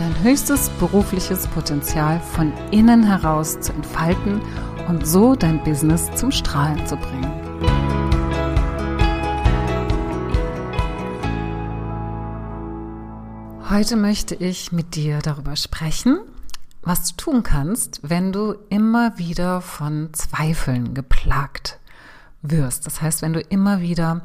dein höchstes berufliches Potenzial von innen heraus zu entfalten und so dein Business zum Strahlen zu bringen. Heute möchte ich mit dir darüber sprechen, was du tun kannst, wenn du immer wieder von Zweifeln geplagt wirst. Das heißt, wenn du immer wieder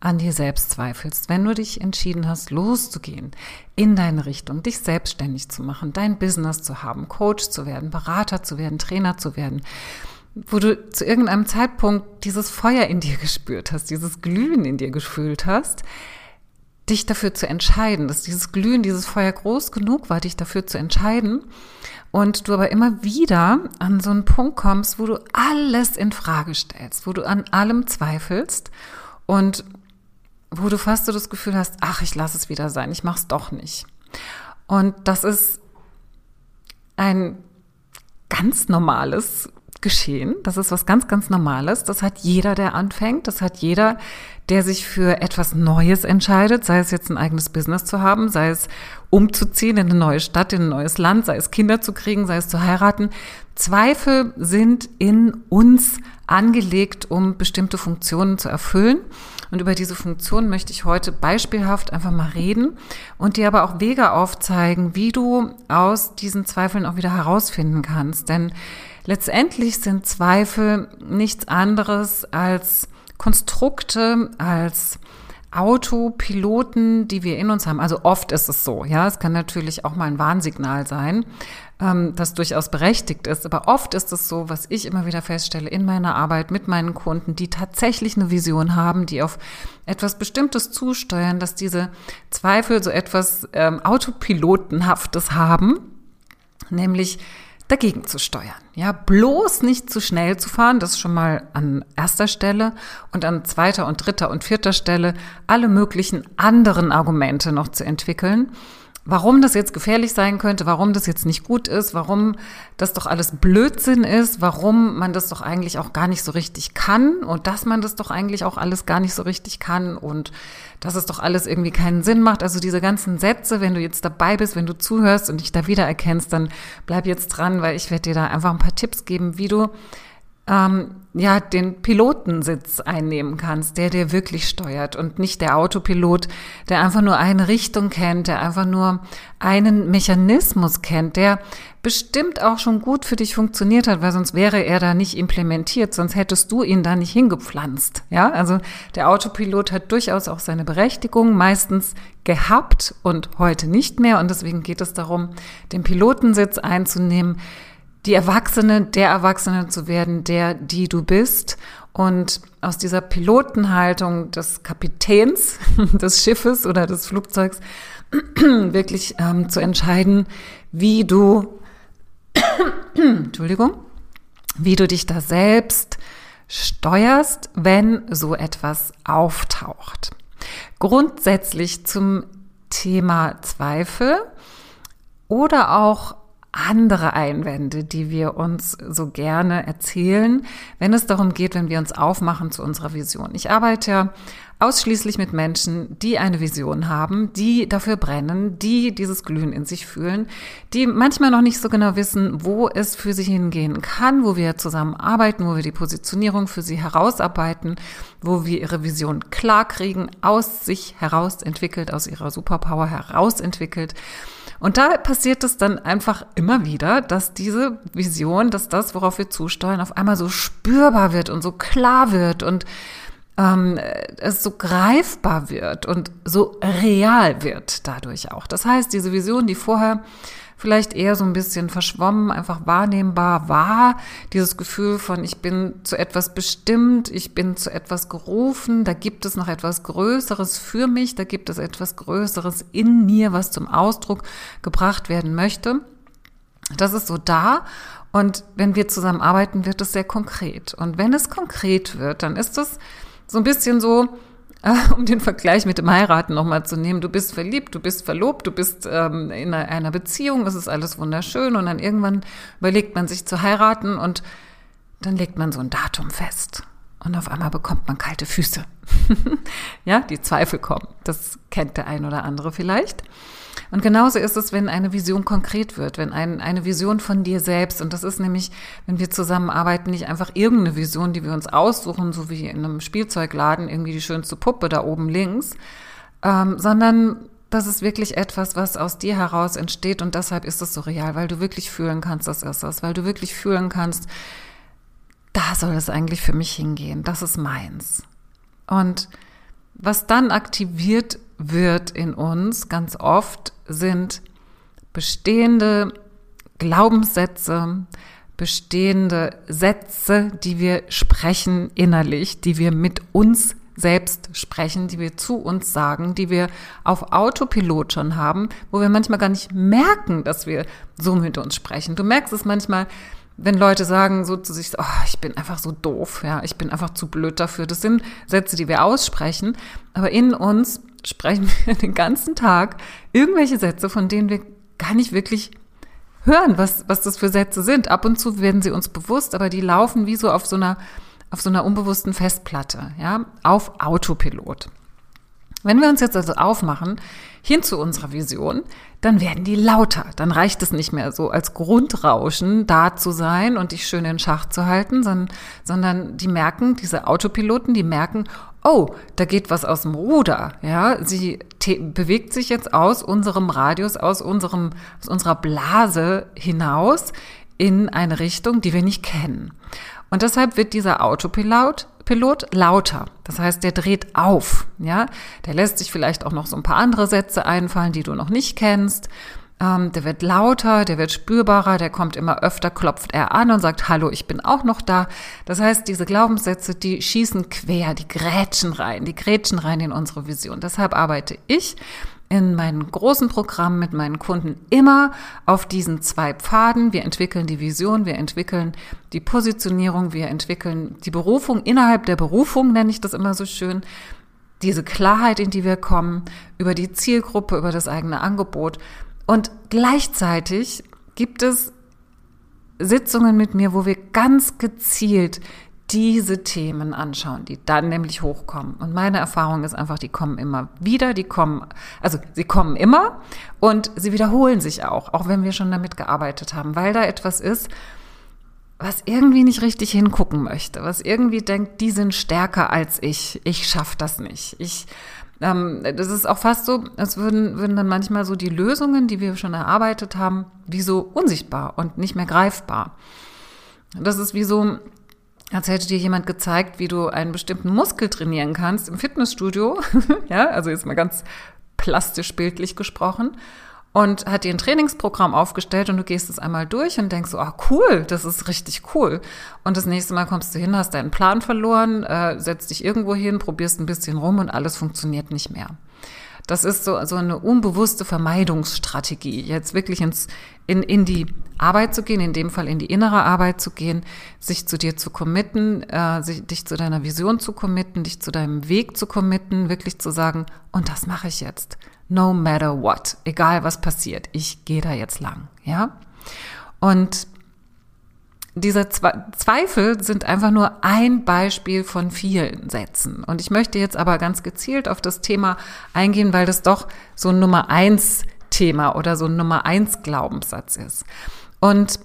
an dir selbst zweifelst, wenn du dich entschieden hast, loszugehen in deine Richtung, dich selbstständig zu machen, dein Business zu haben, Coach zu werden, Berater zu werden, Trainer zu werden, wo du zu irgendeinem Zeitpunkt dieses Feuer in dir gespürt hast, dieses Glühen in dir gefühlt hast, dich dafür zu entscheiden, dass dieses Glühen, dieses Feuer groß genug war, dich dafür zu entscheiden und du aber immer wieder an so einen Punkt kommst, wo du alles in Frage stellst, wo du an allem zweifelst und wo du fast so das Gefühl hast, ach, ich lasse es wieder sein, ich mache es doch nicht. Und das ist ein ganz normales Geschehen. Das ist was ganz, ganz Normales. Das hat jeder, der anfängt. Das hat jeder, der sich für etwas Neues entscheidet, sei es jetzt ein eigenes Business zu haben, sei es umzuziehen in eine neue Stadt, in ein neues Land, sei es Kinder zu kriegen, sei es zu heiraten. Zweifel sind in uns angelegt, um bestimmte Funktionen zu erfüllen. Und über diese Funktion möchte ich heute beispielhaft einfach mal reden und dir aber auch Wege aufzeigen, wie du aus diesen Zweifeln auch wieder herausfinden kannst. Denn letztendlich sind Zweifel nichts anderes als Konstrukte, als Autopiloten, die wir in uns haben. Also oft ist es so, ja. Es kann natürlich auch mal ein Warnsignal sein, ähm, das durchaus berechtigt ist. Aber oft ist es so, was ich immer wieder feststelle in meiner Arbeit mit meinen Kunden, die tatsächlich eine Vision haben, die auf etwas Bestimmtes zusteuern, dass diese Zweifel so etwas ähm, Autopilotenhaftes haben, nämlich dagegen zu steuern. Ja, bloß nicht zu schnell zu fahren, das ist schon mal an erster Stelle und an zweiter und dritter und vierter Stelle alle möglichen anderen Argumente noch zu entwickeln, warum das jetzt gefährlich sein könnte, warum das jetzt nicht gut ist, warum das doch alles Blödsinn ist, warum man das doch eigentlich auch gar nicht so richtig kann und dass man das doch eigentlich auch alles gar nicht so richtig kann und dass es doch alles irgendwie keinen Sinn macht. Also diese ganzen Sätze, wenn du jetzt dabei bist, wenn du zuhörst und dich da wiedererkennst, dann bleib jetzt dran, weil ich werde dir da einfach ein paar Tipps geben, wie du ähm, ja, den Pilotensitz einnehmen kannst, der dir wirklich steuert und nicht der Autopilot, der einfach nur eine Richtung kennt, der einfach nur einen Mechanismus kennt, der bestimmt auch schon gut für dich funktioniert hat, weil sonst wäre er da nicht implementiert, sonst hättest du ihn da nicht hingepflanzt. Ja, also der Autopilot hat durchaus auch seine Berechtigung, meistens gehabt und heute nicht mehr und deswegen geht es darum, den Pilotensitz einzunehmen, die Erwachsene, der Erwachsene zu werden, der, die du bist. Und aus dieser Pilotenhaltung des Kapitäns des Schiffes oder des Flugzeugs wirklich ähm, zu entscheiden, wie du, Entschuldigung, wie du dich da selbst steuerst, wenn so etwas auftaucht. Grundsätzlich zum Thema Zweifel oder auch andere Einwände, die wir uns so gerne erzählen, wenn es darum geht, wenn wir uns aufmachen zu unserer Vision. Ich arbeite ja ausschließlich mit Menschen, die eine Vision haben, die dafür brennen, die dieses Glühen in sich fühlen, die manchmal noch nicht so genau wissen, wo es für sie hingehen kann, wo wir zusammenarbeiten, wo wir die Positionierung für sie herausarbeiten, wo wir ihre Vision klar kriegen, aus sich heraus entwickelt, aus ihrer Superpower heraus entwickelt und da passiert es dann einfach immer wieder, dass diese Vision, dass das, worauf wir zusteuern, auf einmal so spürbar wird und so klar wird und ähm, es so greifbar wird und so real wird dadurch auch. Das heißt, diese Vision, die vorher vielleicht eher so ein bisschen verschwommen, einfach wahrnehmbar war. Dieses Gefühl von, ich bin zu etwas bestimmt, ich bin zu etwas gerufen, da gibt es noch etwas Größeres für mich, da gibt es etwas Größeres in mir, was zum Ausdruck gebracht werden möchte. Das ist so da. Und wenn wir zusammen arbeiten, wird es sehr konkret. Und wenn es konkret wird, dann ist es so ein bisschen so, um den Vergleich mit dem Heiraten nochmal zu nehmen, du bist verliebt, du bist verlobt, du bist ähm, in einer Beziehung, es ist alles wunderschön und dann irgendwann überlegt man sich zu heiraten und dann legt man so ein Datum fest. Und auf einmal bekommt man kalte Füße. ja, die Zweifel kommen. Das kennt der ein oder andere vielleicht. Und genauso ist es, wenn eine Vision konkret wird, wenn ein, eine Vision von dir selbst, und das ist nämlich, wenn wir zusammenarbeiten, nicht einfach irgendeine Vision, die wir uns aussuchen, so wie in einem Spielzeugladen, irgendwie die schönste Puppe da oben links, ähm, sondern das ist wirklich etwas, was aus dir heraus entsteht und deshalb ist es so real, weil du wirklich fühlen kannst, das ist das, weil du wirklich fühlen kannst, da soll es eigentlich für mich hingehen, das ist meins. Und was dann aktiviert wird in uns ganz oft sind bestehende Glaubenssätze, bestehende Sätze, die wir sprechen innerlich, die wir mit uns selbst sprechen, die wir zu uns sagen, die wir auf Autopilot schon haben, wo wir manchmal gar nicht merken, dass wir so mit uns sprechen. Du merkst es manchmal, wenn Leute sagen so zu sich, oh, ich bin einfach so doof, ja, ich bin einfach zu blöd dafür. Das sind Sätze, die wir aussprechen, aber in uns sprechen wir den ganzen Tag irgendwelche Sätze, von denen wir gar nicht wirklich hören, was, was das für Sätze sind. Ab und zu werden sie uns bewusst, aber die laufen wie so auf so einer, auf so einer unbewussten Festplatte, ja, auf Autopilot. Wenn wir uns jetzt also aufmachen, hin zu unserer Vision, dann werden die lauter. Dann reicht es nicht mehr so als Grundrauschen da zu sein und dich schön in Schach zu halten, sondern, sondern die merken, diese Autopiloten, die merken, oh, da geht was aus dem Ruder. Ja, sie bewegt sich jetzt aus unserem Radius, aus unserem, aus unserer Blase hinaus in eine Richtung, die wir nicht kennen. Und deshalb wird dieser Autopilot Pilot lauter. Das heißt, der dreht auf, ja. Der lässt sich vielleicht auch noch so ein paar andere Sätze einfallen, die du noch nicht kennst. Ähm, der wird lauter, der wird spürbarer, der kommt immer öfter, klopft er an und sagt, hallo, ich bin auch noch da. Das heißt, diese Glaubenssätze, die schießen quer, die grätschen rein, die grätschen rein in unsere Vision. Deshalb arbeite ich in meinen großen Programmen mit meinen Kunden immer auf diesen zwei Pfaden. Wir entwickeln die Vision, wir entwickeln die Positionierung, wir entwickeln die Berufung innerhalb der Berufung, nenne ich das immer so schön. Diese Klarheit, in die wir kommen, über die Zielgruppe, über das eigene Angebot. Und gleichzeitig gibt es Sitzungen mit mir, wo wir ganz gezielt diese Themen anschauen, die dann nämlich hochkommen. Und meine Erfahrung ist einfach, die kommen immer wieder, die kommen, also sie kommen immer und sie wiederholen sich auch, auch wenn wir schon damit gearbeitet haben, weil da etwas ist, was irgendwie nicht richtig hingucken möchte, was irgendwie denkt, die sind stärker als ich, ich schaffe das nicht. Ich, ähm, das ist auch fast so, als würden, würden dann manchmal so die Lösungen, die wir schon erarbeitet haben, wie so unsichtbar und nicht mehr greifbar. Das ist wie so, als hätte dir jemand gezeigt, wie du einen bestimmten Muskel trainieren kannst im Fitnessstudio. ja, also jetzt mal ganz plastisch bildlich gesprochen. Und hat dir ein Trainingsprogramm aufgestellt und du gehst es einmal durch und denkst so, ah cool, das ist richtig cool. Und das nächste Mal kommst du hin, hast deinen Plan verloren, äh, setzt dich irgendwo hin, probierst ein bisschen rum und alles funktioniert nicht mehr. Das ist so, so eine unbewusste Vermeidungsstrategie, jetzt wirklich ins, in, in die Arbeit zu gehen, in dem Fall in die innere Arbeit zu gehen, sich zu dir zu committen, äh, sich, dich zu deiner Vision zu committen, dich zu deinem Weg zu committen, wirklich zu sagen, und das mache ich jetzt. No matter what, egal was passiert, ich gehe da jetzt lang, ja? Und diese Zweifel sind einfach nur ein Beispiel von vielen Sätzen. Und ich möchte jetzt aber ganz gezielt auf das Thema eingehen, weil das doch so ein Nummer eins Thema oder so ein Nummer eins Glaubenssatz ist. Und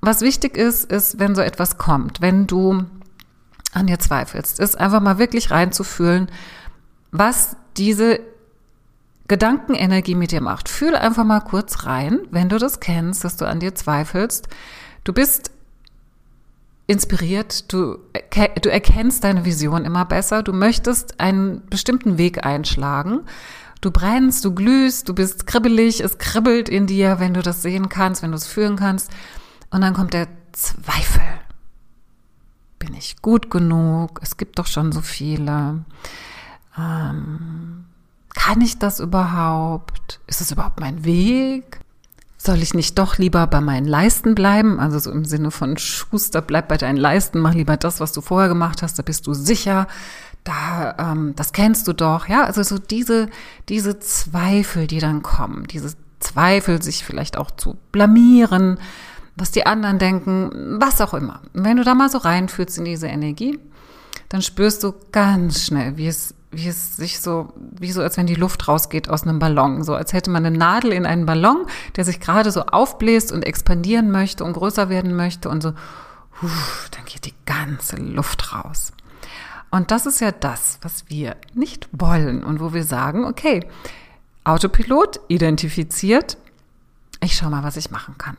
was wichtig ist, ist, wenn so etwas kommt, wenn du an dir zweifelst, ist einfach mal wirklich reinzufühlen, was diese Gedankenenergie mit dir macht. Fühl einfach mal kurz rein, wenn du das kennst, dass du an dir zweifelst. Du bist inspiriert, du, du erkennst deine Vision immer besser, du möchtest einen bestimmten Weg einschlagen. Du brennst, du glühst, du bist kribbelig, es kribbelt in dir, wenn du das sehen kannst, wenn du es fühlen kannst. Und dann kommt der Zweifel. Bin ich gut genug? Es gibt doch schon so viele. Ähm, kann ich das überhaupt? Ist es überhaupt mein Weg? Soll ich nicht doch lieber bei meinen Leisten bleiben? Also so im Sinne von Schuster, bleib bei deinen Leisten, mach lieber das, was du vorher gemacht hast, da bist du sicher, da, ähm, das kennst du doch, ja. Also so diese, diese Zweifel, die dann kommen, diese Zweifel, sich vielleicht auch zu blamieren, was die anderen denken, was auch immer. Und wenn du da mal so reinfühlst in diese Energie, dann spürst du ganz schnell, wie es wie es sich so, wie so, als wenn die Luft rausgeht aus einem Ballon. So als hätte man eine Nadel in einen Ballon, der sich gerade so aufbläst und expandieren möchte und größer werden möchte und so, huf, dann geht die ganze Luft raus. Und das ist ja das, was wir nicht wollen und wo wir sagen, okay, Autopilot identifiziert, ich schau mal, was ich machen kann.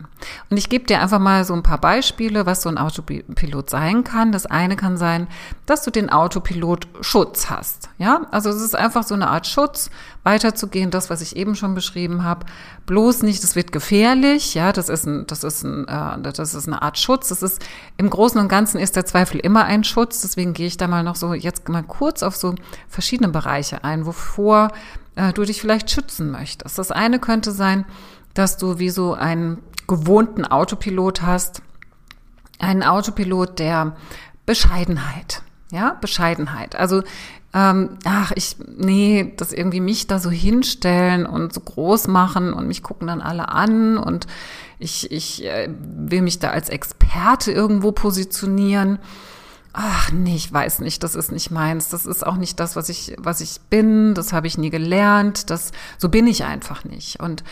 Und ich gebe dir einfach mal so ein paar Beispiele, was so ein Autopilot sein kann. Das eine kann sein, dass du den Autopilot Schutz hast. Ja, also es ist einfach so eine Art Schutz, weiterzugehen, das, was ich eben schon beschrieben habe. Bloß nicht, es wird gefährlich. Ja, das ist ein, das ist ein, äh, das ist eine Art Schutz. Das ist im Großen und Ganzen ist der Zweifel immer ein Schutz. Deswegen gehe ich da mal noch so jetzt mal kurz auf so verschiedene Bereiche ein, wovor äh, du dich vielleicht schützen möchtest. Das eine könnte sein, dass du wie so einen gewohnten Autopilot hast. Einen Autopilot der Bescheidenheit. Ja, Bescheidenheit. Also, ähm, ach, ich, nee, das irgendwie mich da so hinstellen und so groß machen und mich gucken dann alle an und ich, ich äh, will mich da als Experte irgendwo positionieren. Ach nee, ich weiß nicht, das ist nicht meins. Das ist auch nicht das, was ich, was ich bin. Das habe ich nie gelernt. Das, so bin ich einfach nicht. Und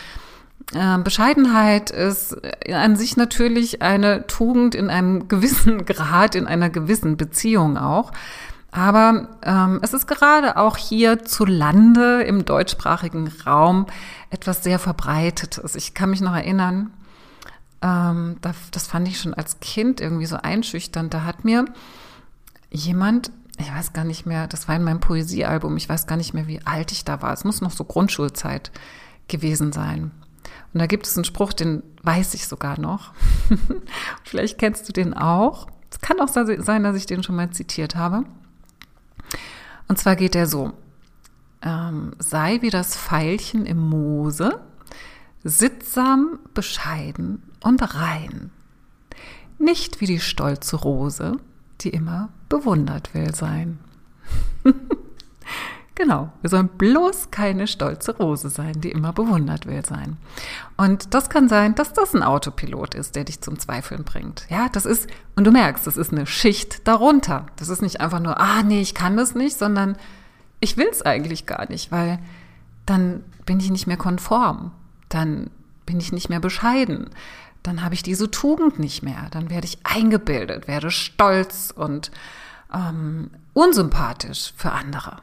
Bescheidenheit ist an sich natürlich eine Tugend in einem gewissen Grad, in einer gewissen Beziehung auch. Aber ähm, es ist gerade auch hier zu Lande im deutschsprachigen Raum etwas sehr Verbreitetes. Ich kann mich noch erinnern, ähm, das fand ich schon als Kind irgendwie so einschüchternd. Da hat mir jemand, ich weiß gar nicht mehr, das war in meinem Poesiealbum, ich weiß gar nicht mehr, wie alt ich da war. Es muss noch so Grundschulzeit gewesen sein. Und da gibt es einen Spruch, den weiß ich sogar noch. Vielleicht kennst du den auch. Es kann auch sein, dass ich den schon mal zitiert habe. Und zwar geht er so. Ähm, sei wie das Pfeilchen im Moose, sittsam, bescheiden und rein. Nicht wie die stolze Rose, die immer bewundert will sein. Genau, wir sollen bloß keine stolze Rose sein, die immer bewundert will sein. Und das kann sein, dass das ein Autopilot ist, der dich zum Zweifeln bringt. Ja, das ist, und du merkst, das ist eine Schicht darunter. Das ist nicht einfach nur, ah nee, ich kann das nicht, sondern ich will es eigentlich gar nicht, weil dann bin ich nicht mehr konform, dann bin ich nicht mehr bescheiden, dann habe ich diese Tugend nicht mehr, dann werde ich eingebildet, werde stolz und ähm, unsympathisch für andere.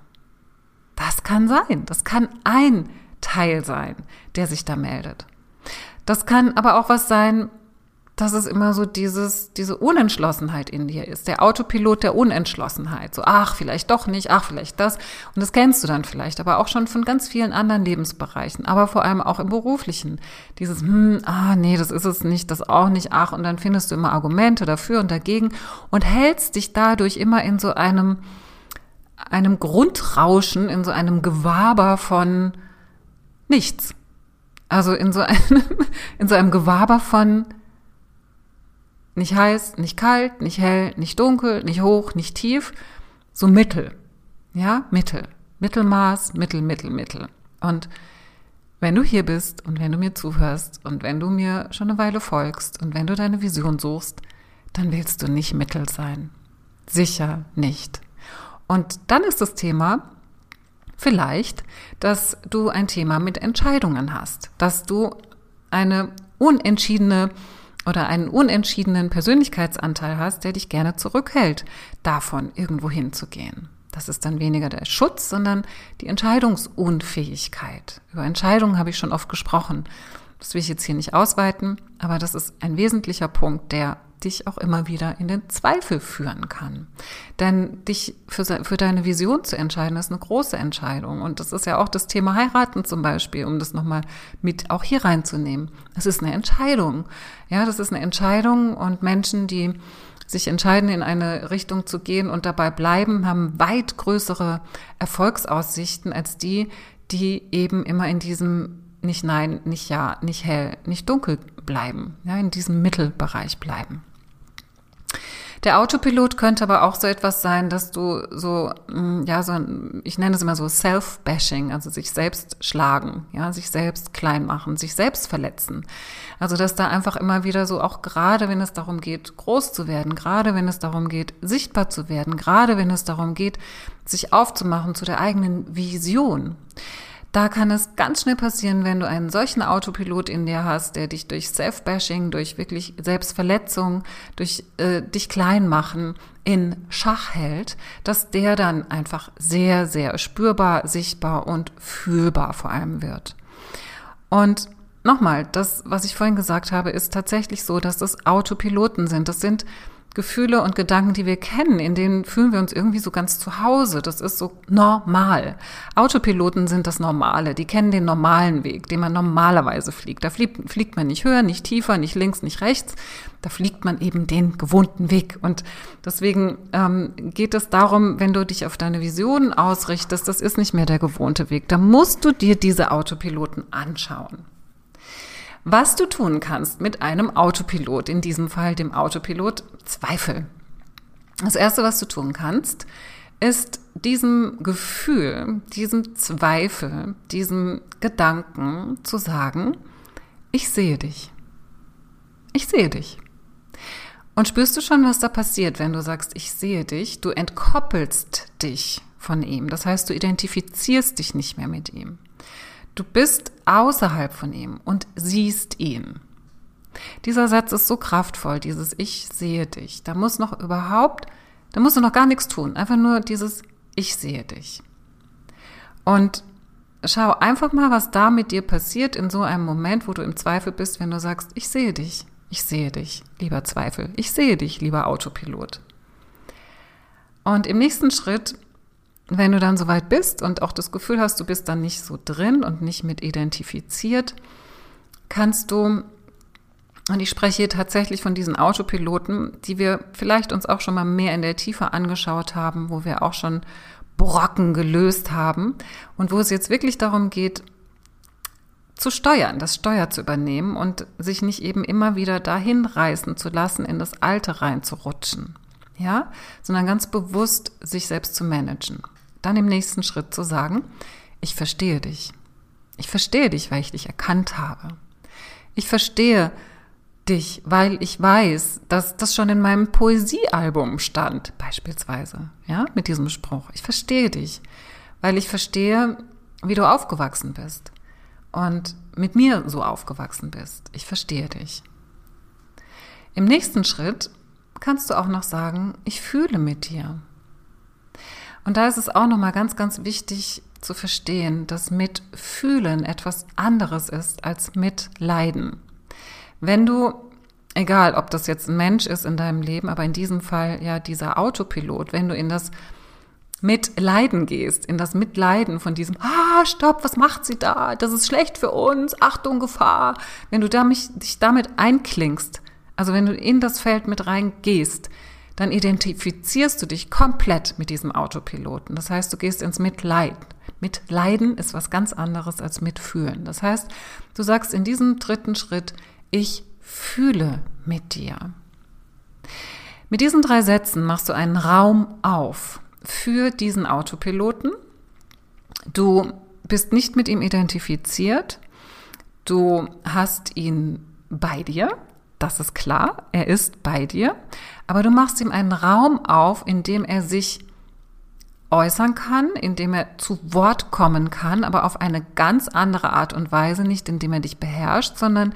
Das kann sein. Das kann ein Teil sein, der sich da meldet. Das kann aber auch was sein, dass es immer so dieses, diese Unentschlossenheit in dir ist. Der Autopilot der Unentschlossenheit. So, ach, vielleicht doch nicht, ach, vielleicht das. Und das kennst du dann vielleicht, aber auch schon von ganz vielen anderen Lebensbereichen, aber vor allem auch im beruflichen. Dieses, hm, ah, nee, das ist es nicht, das auch nicht, ach, und dann findest du immer Argumente dafür und dagegen und hältst dich dadurch immer in so einem, einem Grundrauschen, in so einem Gewaber von nichts. Also in so einem, in so einem Gewaber von nicht heiß, nicht kalt, nicht hell, nicht dunkel, nicht hoch, nicht tief, so Mittel. Ja, Mittel. Mittelmaß, Mittel, Mittel, Mittel. Und wenn du hier bist und wenn du mir zuhörst und wenn du mir schon eine Weile folgst und wenn du deine Vision suchst, dann willst du nicht Mittel sein. Sicher nicht. Und dann ist das Thema vielleicht, dass du ein Thema mit Entscheidungen hast, dass du eine unentschiedene oder einen unentschiedenen Persönlichkeitsanteil hast, der dich gerne zurückhält, davon irgendwo hinzugehen. Das ist dann weniger der Schutz, sondern die Entscheidungsunfähigkeit. Über Entscheidungen habe ich schon oft gesprochen. Das will ich jetzt hier nicht ausweiten, aber das ist ein wesentlicher Punkt, der dich auch immer wieder in den Zweifel führen kann. Denn dich für, für deine Vision zu entscheiden, ist eine große Entscheidung. Und das ist ja auch das Thema Heiraten zum Beispiel, um das nochmal mit auch hier reinzunehmen. Es ist eine Entscheidung. Ja, das ist eine Entscheidung und Menschen, die sich entscheiden, in eine Richtung zu gehen und dabei bleiben, haben weit größere Erfolgsaussichten als die, die eben immer in diesem nicht nein, nicht ja, nicht hell, nicht dunkel bleiben, ja, in diesem Mittelbereich bleiben. Der Autopilot könnte aber auch so etwas sein, dass du so, mm, ja, so, ich nenne es immer so Self-Bashing, also sich selbst schlagen, ja, sich selbst klein machen, sich selbst verletzen. Also, dass da einfach immer wieder so, auch gerade wenn es darum geht, groß zu werden, gerade wenn es darum geht, sichtbar zu werden, gerade wenn es darum geht, sich aufzumachen zu der eigenen Vision. Da kann es ganz schnell passieren, wenn du einen solchen Autopilot in dir hast, der dich durch Self-Bashing, durch wirklich Selbstverletzung, durch äh, dich klein machen in Schach hält, dass der dann einfach sehr, sehr spürbar, sichtbar und fühlbar vor allem wird. Und nochmal, das, was ich vorhin gesagt habe, ist tatsächlich so, dass das Autopiloten sind. Das sind Gefühle und Gedanken, die wir kennen, in denen fühlen wir uns irgendwie so ganz zu Hause. Das ist so normal. Autopiloten sind das Normale. Die kennen den normalen Weg, den man normalerweise fliegt. Da fliegt, fliegt man nicht höher, nicht tiefer, nicht links, nicht rechts. Da fliegt man eben den gewohnten Weg. Und deswegen ähm, geht es darum, wenn du dich auf deine Visionen ausrichtest, das ist nicht mehr der gewohnte Weg. Da musst du dir diese Autopiloten anschauen was du tun kannst mit einem Autopilot, in diesem Fall dem Autopilot Zweifel. Das Erste, was du tun kannst, ist diesem Gefühl, diesem Zweifel, diesem Gedanken zu sagen, ich sehe dich. Ich sehe dich. Und spürst du schon, was da passiert, wenn du sagst, ich sehe dich? Du entkoppelst dich von ihm. Das heißt, du identifizierst dich nicht mehr mit ihm. Du bist außerhalb von ihm und siehst ihn. Dieser Satz ist so kraftvoll, dieses Ich sehe dich. Da muss noch überhaupt, da musst du noch gar nichts tun. Einfach nur dieses Ich sehe dich. Und schau einfach mal, was da mit dir passiert in so einem Moment, wo du im Zweifel bist, wenn du sagst, ich sehe dich. Ich sehe dich, lieber Zweifel. Ich sehe dich, lieber Autopilot. Und im nächsten Schritt wenn du dann soweit bist und auch das Gefühl hast, du bist dann nicht so drin und nicht mit identifiziert, kannst du, und ich spreche hier tatsächlich von diesen Autopiloten, die wir vielleicht uns auch schon mal mehr in der Tiefe angeschaut haben, wo wir auch schon Brocken gelöst haben und wo es jetzt wirklich darum geht, zu steuern, das Steuer zu übernehmen und sich nicht eben immer wieder dahin reißen zu lassen, in das Alte reinzurutschen. Ja, sondern ganz bewusst sich selbst zu managen. Dann im nächsten Schritt zu sagen, ich verstehe dich. Ich verstehe dich, weil ich dich erkannt habe. Ich verstehe dich, weil ich weiß, dass das schon in meinem Poesiealbum stand, beispielsweise, ja, mit diesem Spruch. Ich verstehe dich, weil ich verstehe, wie du aufgewachsen bist und mit mir so aufgewachsen bist. Ich verstehe dich. Im nächsten Schritt kannst du auch noch sagen, ich fühle mit dir. Und da ist es auch nochmal ganz, ganz wichtig zu verstehen, dass Mitfühlen etwas anderes ist als Mitleiden. Wenn du, egal ob das jetzt ein Mensch ist in deinem Leben, aber in diesem Fall ja dieser Autopilot, wenn du in das Mitleiden gehst, in das Mitleiden von diesem, ah, stopp, was macht sie da? Das ist schlecht für uns, Achtung, Gefahr. Wenn du dich damit einklingst, also wenn du in das Feld mit reingehst, dann identifizierst du dich komplett mit diesem Autopiloten. Das heißt, du gehst ins Mitleid. Mitleiden ist was ganz anderes als mitfühlen. Das heißt, du sagst in diesem dritten Schritt, ich fühle mit dir. Mit diesen drei Sätzen machst du einen Raum auf für diesen Autopiloten. Du bist nicht mit ihm identifiziert. Du hast ihn bei dir. Das ist klar. Er ist bei dir aber du machst ihm einen Raum auf, in dem er sich äußern kann, in dem er zu Wort kommen kann, aber auf eine ganz andere Art und Weise, nicht indem er dich beherrscht, sondern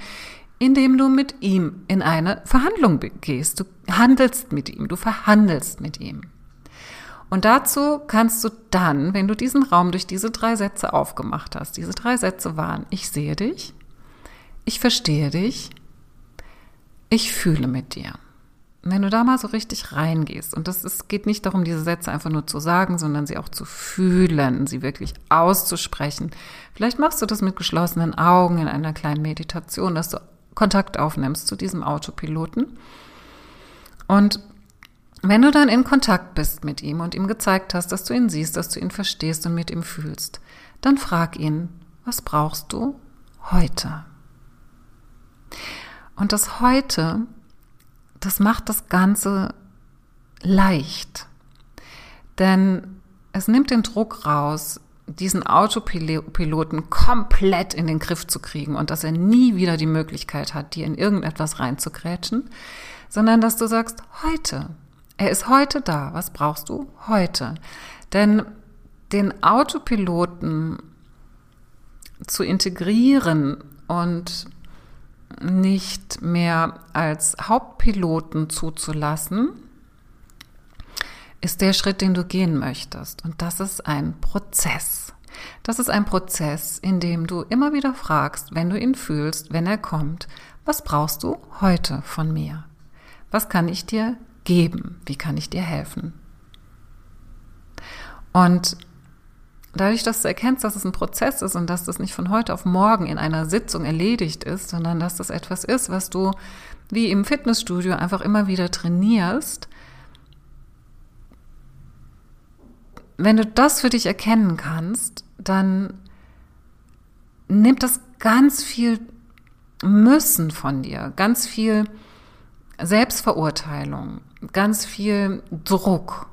indem du mit ihm in eine Verhandlung gehst. Du handelst mit ihm, du verhandelst mit ihm. Und dazu kannst du dann, wenn du diesen Raum durch diese drei Sätze aufgemacht hast, diese drei Sätze waren, ich sehe dich, ich verstehe dich, ich fühle mit dir wenn du da mal so richtig reingehst, und das ist, geht nicht darum, diese Sätze einfach nur zu sagen, sondern sie auch zu fühlen, sie wirklich auszusprechen. Vielleicht machst du das mit geschlossenen Augen in einer kleinen Meditation, dass du Kontakt aufnimmst zu diesem Autopiloten. Und wenn du dann in Kontakt bist mit ihm und ihm gezeigt hast, dass du ihn siehst, dass du ihn verstehst und mit ihm fühlst, dann frag ihn, was brauchst du heute. Und das heute, das macht das Ganze leicht. Denn es nimmt den Druck raus, diesen Autopiloten komplett in den Griff zu kriegen und dass er nie wieder die Möglichkeit hat, dir in irgendetwas reinzugrätschen, sondern dass du sagst, heute. Er ist heute da. Was brauchst du? Heute. Denn den Autopiloten zu integrieren und nicht mehr als Hauptpiloten zuzulassen, ist der Schritt, den du gehen möchtest. Und das ist ein Prozess. Das ist ein Prozess, in dem du immer wieder fragst, wenn du ihn fühlst, wenn er kommt, was brauchst du heute von mir? Was kann ich dir geben? Wie kann ich dir helfen? Und dadurch, dass du erkennst, dass es ein Prozess ist und dass das nicht von heute auf morgen in einer Sitzung erledigt ist, sondern dass das etwas ist, was du wie im Fitnessstudio einfach immer wieder trainierst, wenn du das für dich erkennen kannst, dann nimmt das ganz viel Müssen von dir, ganz viel Selbstverurteilung, ganz viel Druck.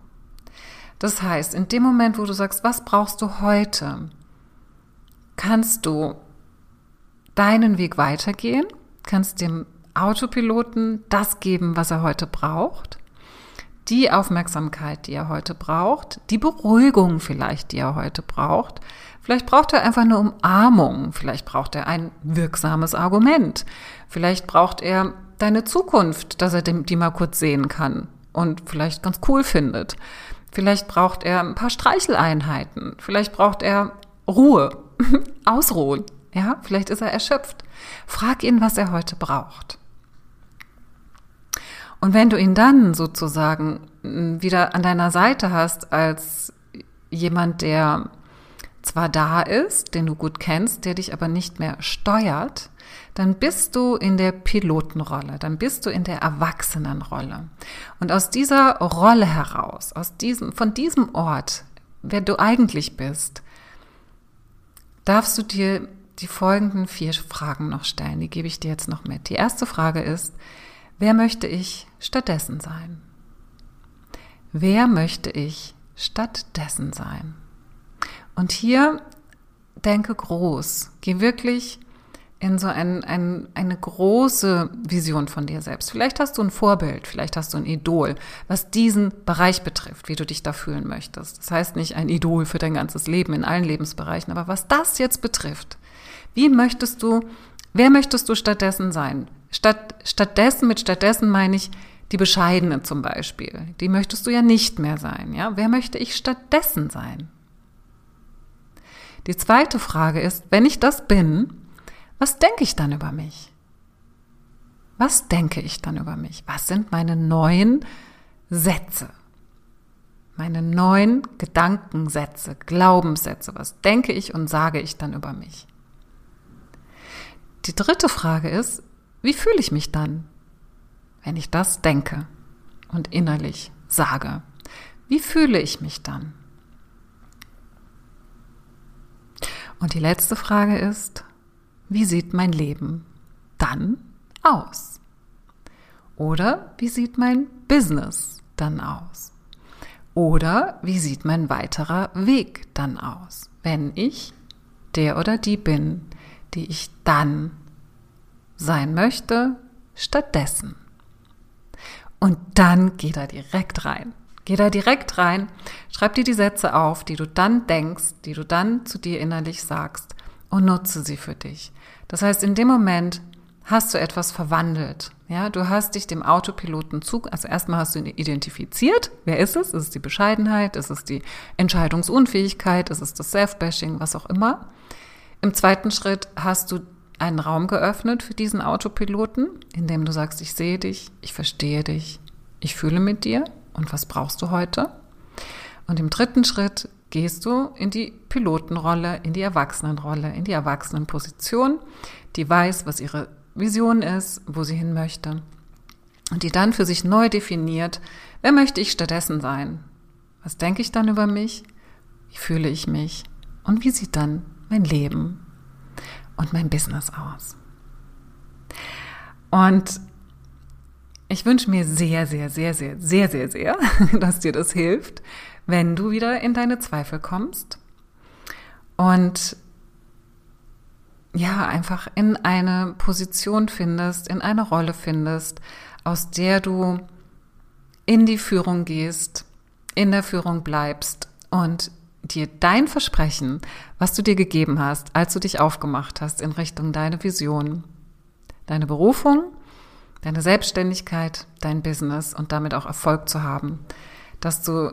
Das heißt, in dem Moment, wo du sagst, was brauchst du heute, kannst du deinen Weg weitergehen, kannst dem Autopiloten das geben, was er heute braucht, die Aufmerksamkeit, die er heute braucht, die Beruhigung vielleicht, die er heute braucht. Vielleicht braucht er einfach eine Umarmung, vielleicht braucht er ein wirksames Argument, vielleicht braucht er deine Zukunft, dass er die mal kurz sehen kann und vielleicht ganz cool findet. Vielleicht braucht er ein paar Streicheleinheiten. Vielleicht braucht er Ruhe, Ausruhen. Ja, vielleicht ist er erschöpft. Frag ihn, was er heute braucht. Und wenn du ihn dann sozusagen wieder an deiner Seite hast als jemand, der zwar da ist, den du gut kennst, der dich aber nicht mehr steuert, dann bist du in der Pilotenrolle, dann bist du in der Erwachsenenrolle. Und aus dieser Rolle heraus, aus diesem, von diesem Ort, wer du eigentlich bist, darfst du dir die folgenden vier Fragen noch stellen. Die gebe ich dir jetzt noch mit. Die erste Frage ist, wer möchte ich stattdessen sein? Wer möchte ich stattdessen sein? Und hier denke groß. Geh wirklich in so ein, ein, eine große Vision von dir selbst. Vielleicht hast du ein Vorbild, vielleicht hast du ein Idol, was diesen Bereich betrifft, wie du dich da fühlen möchtest. Das heißt nicht ein Idol für dein ganzes Leben in allen Lebensbereichen, aber was das jetzt betrifft, wie möchtest du, wer möchtest du stattdessen sein? Statt, stattdessen, mit stattdessen meine ich die Bescheidene zum Beispiel. Die möchtest du ja nicht mehr sein, ja? Wer möchte ich stattdessen sein? Die zweite Frage ist, wenn ich das bin, was denke ich dann über mich? Was denke ich dann über mich? Was sind meine neuen Sätze? Meine neuen Gedankensätze, Glaubenssätze. Was denke ich und sage ich dann über mich? Die dritte Frage ist, wie fühle ich mich dann, wenn ich das denke und innerlich sage? Wie fühle ich mich dann? Und die letzte Frage ist, wie sieht mein Leben dann aus? Oder wie sieht mein Business dann aus? Oder wie sieht mein weiterer Weg dann aus, wenn ich der oder die bin, die ich dann sein möchte, stattdessen? Und dann geh da direkt rein. Geh da direkt rein, schreib dir die Sätze auf, die du dann denkst, die du dann zu dir innerlich sagst und nutze sie für dich. Das heißt, in dem Moment hast du etwas verwandelt. Ja, du hast dich dem Autopiloten zu, also erstmal hast du ihn identifiziert. Wer ist es? Ist es die Bescheidenheit? Ist es die Entscheidungsunfähigkeit? Ist es das Self-Bashing? Was auch immer. Im zweiten Schritt hast du einen Raum geöffnet für diesen Autopiloten, indem du sagst, ich sehe dich, ich verstehe dich, ich fühle mit dir und was brauchst du heute? Und im dritten Schritt gehst du in die Pilotenrolle, in die Erwachsenenrolle, in die Erwachsenenposition, die weiß, was ihre Vision ist, wo sie hin möchte und die dann für sich neu definiert, wer möchte ich stattdessen sein? Was denke ich dann über mich? Wie fühle ich mich? Und wie sieht dann mein Leben und mein Business aus. Und ich wünsche mir sehr, sehr, sehr, sehr, sehr, sehr, sehr, dass dir das hilft, wenn du wieder in deine Zweifel kommst. Und ja, einfach in eine Position findest, in eine Rolle findest, aus der du in die Führung gehst, in der Führung bleibst und dir dein Versprechen, was du dir gegeben hast, als du dich aufgemacht hast in Richtung deine Vision, deine Berufung, deine Selbstständigkeit, dein Business und damit auch Erfolg zu haben, dass du